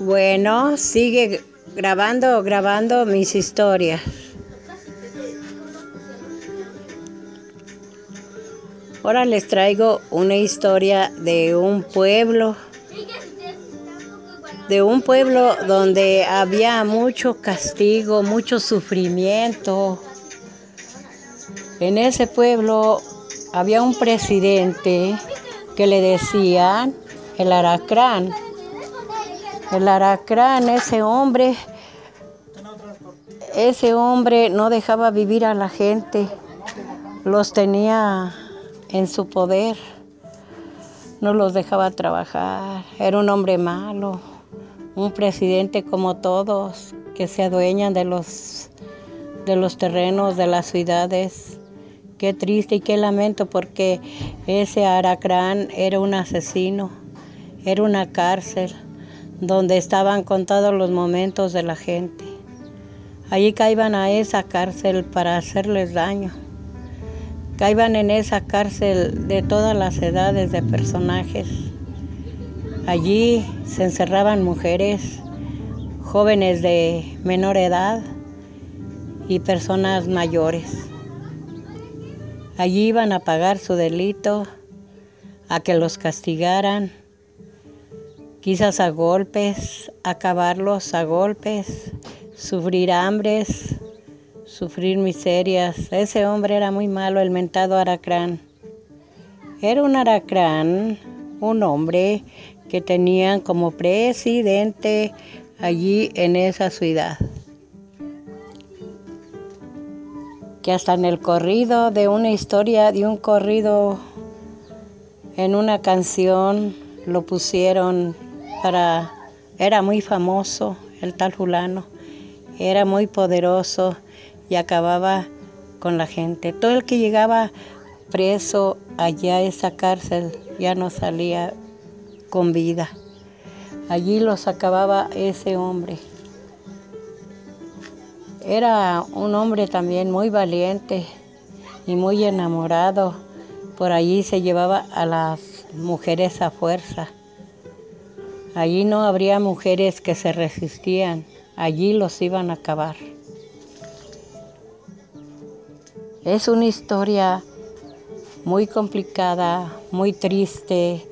Bueno, sigue grabando, grabando mis historias. Ahora les traigo una historia de un pueblo, de un pueblo donde había mucho castigo, mucho sufrimiento. En ese pueblo había un presidente que le decían el aracrán. El aracrán, ese hombre, ese hombre no dejaba vivir a la gente, los tenía en su poder, no los dejaba trabajar, era un hombre malo, un presidente como todos, que se adueñan de los, de los terrenos, de las ciudades. Qué triste y qué lamento porque ese Aracrán era un asesino, era una cárcel donde estaban contados los momentos de la gente. Allí caían a esa cárcel para hacerles daño caían en esa cárcel de todas las edades de personajes. Allí se encerraban mujeres, jóvenes de menor edad y personas mayores. Allí iban a pagar su delito, a que los castigaran, quizás a golpes, acabarlos a golpes, sufrir hambres, sufrir miserias. Ese hombre era muy malo, el mentado Aracrán. Era un Aracrán, un hombre que tenían como presidente allí en esa ciudad. Que hasta en el corrido de una historia, de un corrido en una canción, lo pusieron para... Era muy famoso el tal fulano, era muy poderoso y acababa con la gente. Todo el que llegaba preso allá a esa cárcel ya no salía con vida. Allí los acababa ese hombre. Era un hombre también muy valiente y muy enamorado. Por allí se llevaba a las mujeres a fuerza. Allí no habría mujeres que se resistían. Allí los iban a acabar. Es una historia muy complicada, muy triste,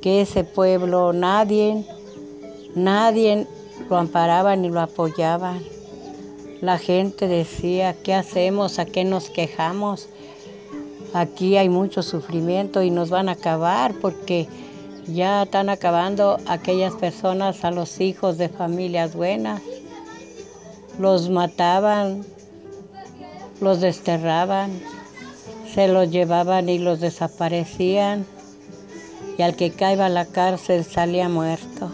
que ese pueblo nadie, nadie lo amparaba ni lo apoyaba. La gente decía, ¿qué hacemos? ¿A qué nos quejamos? Aquí hay mucho sufrimiento y nos van a acabar porque ya están acabando aquellas personas a los hijos de familias buenas. Los mataban, los desterraban, se los llevaban y los desaparecían y al que caía a la cárcel salía muerto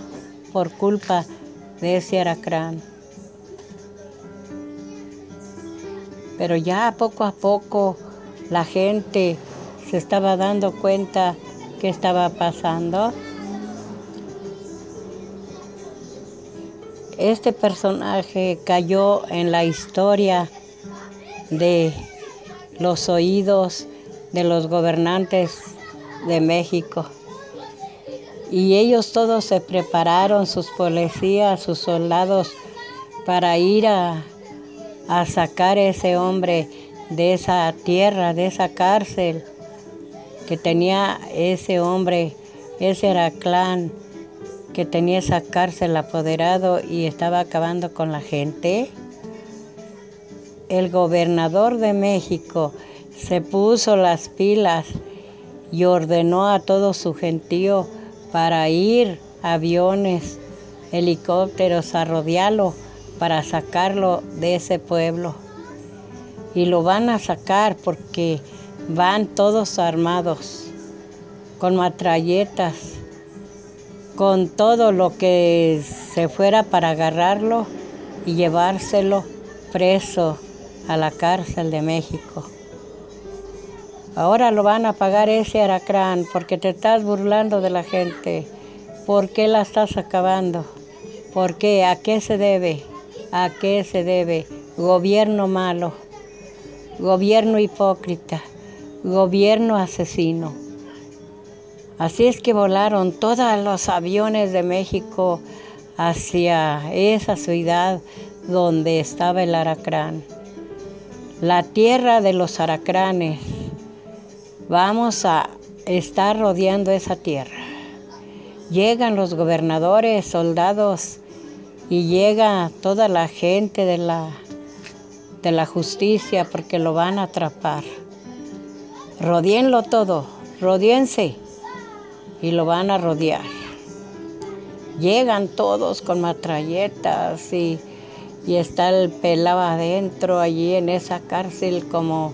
por culpa de ese aracrán. Pero ya poco a poco la gente se estaba dando cuenta que estaba pasando. Este personaje cayó en la historia de los oídos de los gobernantes de México. Y ellos todos se prepararon, sus policías, sus soldados, para ir a, a sacar a ese hombre de esa tierra, de esa cárcel que tenía ese hombre, ese era clan que tenía esa cárcel apoderado y estaba acabando con la gente. El gobernador de México se puso las pilas y ordenó a todo su gentío para ir aviones, helicópteros a rodearlo para sacarlo de ese pueblo. Y lo van a sacar porque van todos armados, con matralletas, con todo lo que se fuera para agarrarlo y llevárselo preso a la cárcel de México. Ahora lo van a pagar ese aracrán porque te estás burlando de la gente. ¿Por qué la estás acabando? ¿Por qué? ¿A qué se debe? ¿A qué se debe? Gobierno malo, gobierno hipócrita, gobierno asesino. Así es que volaron todos los aviones de México hacia esa ciudad donde estaba el aracrán. La tierra de los aracranes. Vamos a estar rodeando esa tierra. Llegan los gobernadores, soldados y llega toda la gente de la, de la justicia porque lo van a atrapar. Rodeenlo todo, rodeense y lo van a rodear. Llegan todos con matralletas y, y está el pelado adentro allí en esa cárcel como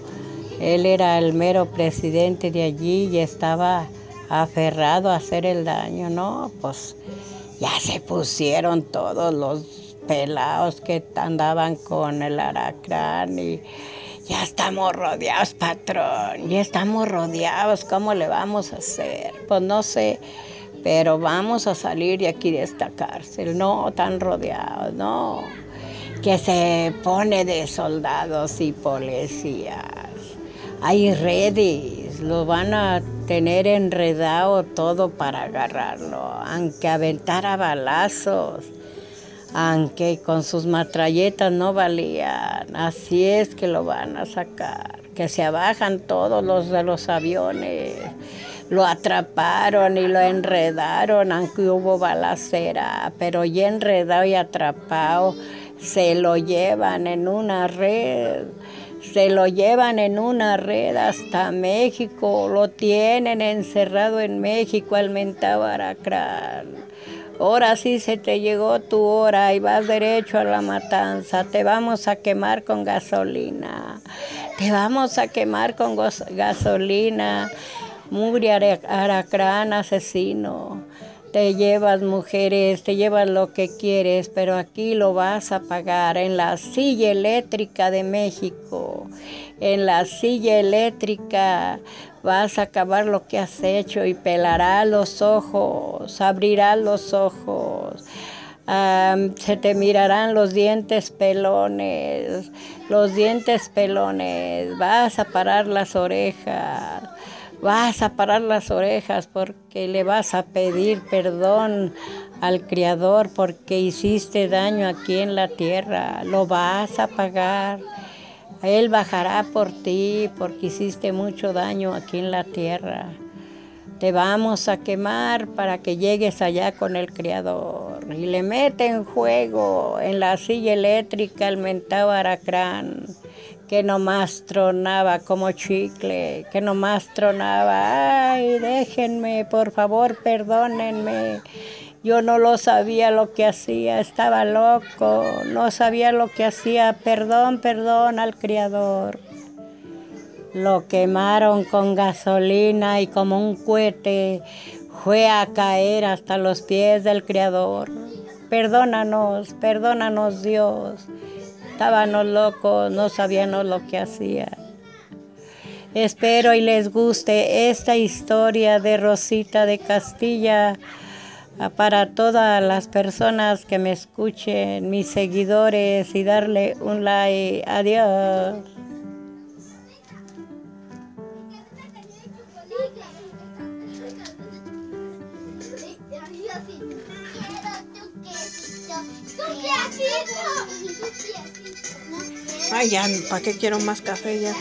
él era el mero presidente de allí y estaba aferrado a hacer el daño, ¿no? Pues ya se pusieron todos los pelados que andaban con el aracrán y ya estamos rodeados, patrón, ya estamos rodeados, ¿cómo le vamos a hacer? Pues no sé, pero vamos a salir de aquí de esta cárcel, no tan rodeados, no, que se pone de soldados y policías. Hay redes, lo van a tener enredado todo para agarrarlo, aunque aventara balazos, aunque con sus matralletas no valían, así es que lo van a sacar, que se abajan todos los de los aviones, lo atraparon y lo enredaron, aunque hubo balacera, pero ya enredado y atrapado, se lo llevan en una red se lo llevan en una red hasta México, lo tienen encerrado en México al mentado Aracrán. Ahora sí se te llegó tu hora y vas derecho a la matanza. Te vamos a quemar con gasolina. Te vamos a quemar con gasolina. Mugre Aracrán asesino. Te llevas mujeres, te llevas lo que quieres, pero aquí lo vas a pagar en la silla eléctrica de México. En la silla eléctrica vas a acabar lo que has hecho y pelarás los ojos, abrirás los ojos. se te mirarán los dientes pelones, los dientes pelones, vas a parar las orejas vas a parar las orejas porque le vas a pedir perdón al Creador porque hiciste daño aquí en la tierra. Lo vas a pagar. Él bajará por ti porque hiciste mucho daño aquí en la tierra. Te vamos a quemar para que llegues allá con el Creador. Y le mete en juego en la silla eléctrica el mentado aracrán que nomás tronaba como chicle, que nomás tronaba. Ay, déjenme, por favor, perdónenme. Yo no lo sabía lo que hacía, estaba loco, no sabía lo que hacía. Perdón, perdón al Criador. Lo quemaron con gasolina y como un cohete fue a caer hasta los pies del Criador. Perdónanos, perdónanos Dios. Estábamos locos, no sabíamos lo que hacía. Espero y les guste esta historia de Rosita de Castilla ah, para todas las personas que me escuchen, mis seguidores y darle un like. Adiós. Ay, ya, ¿para qué quiero más café? Ya.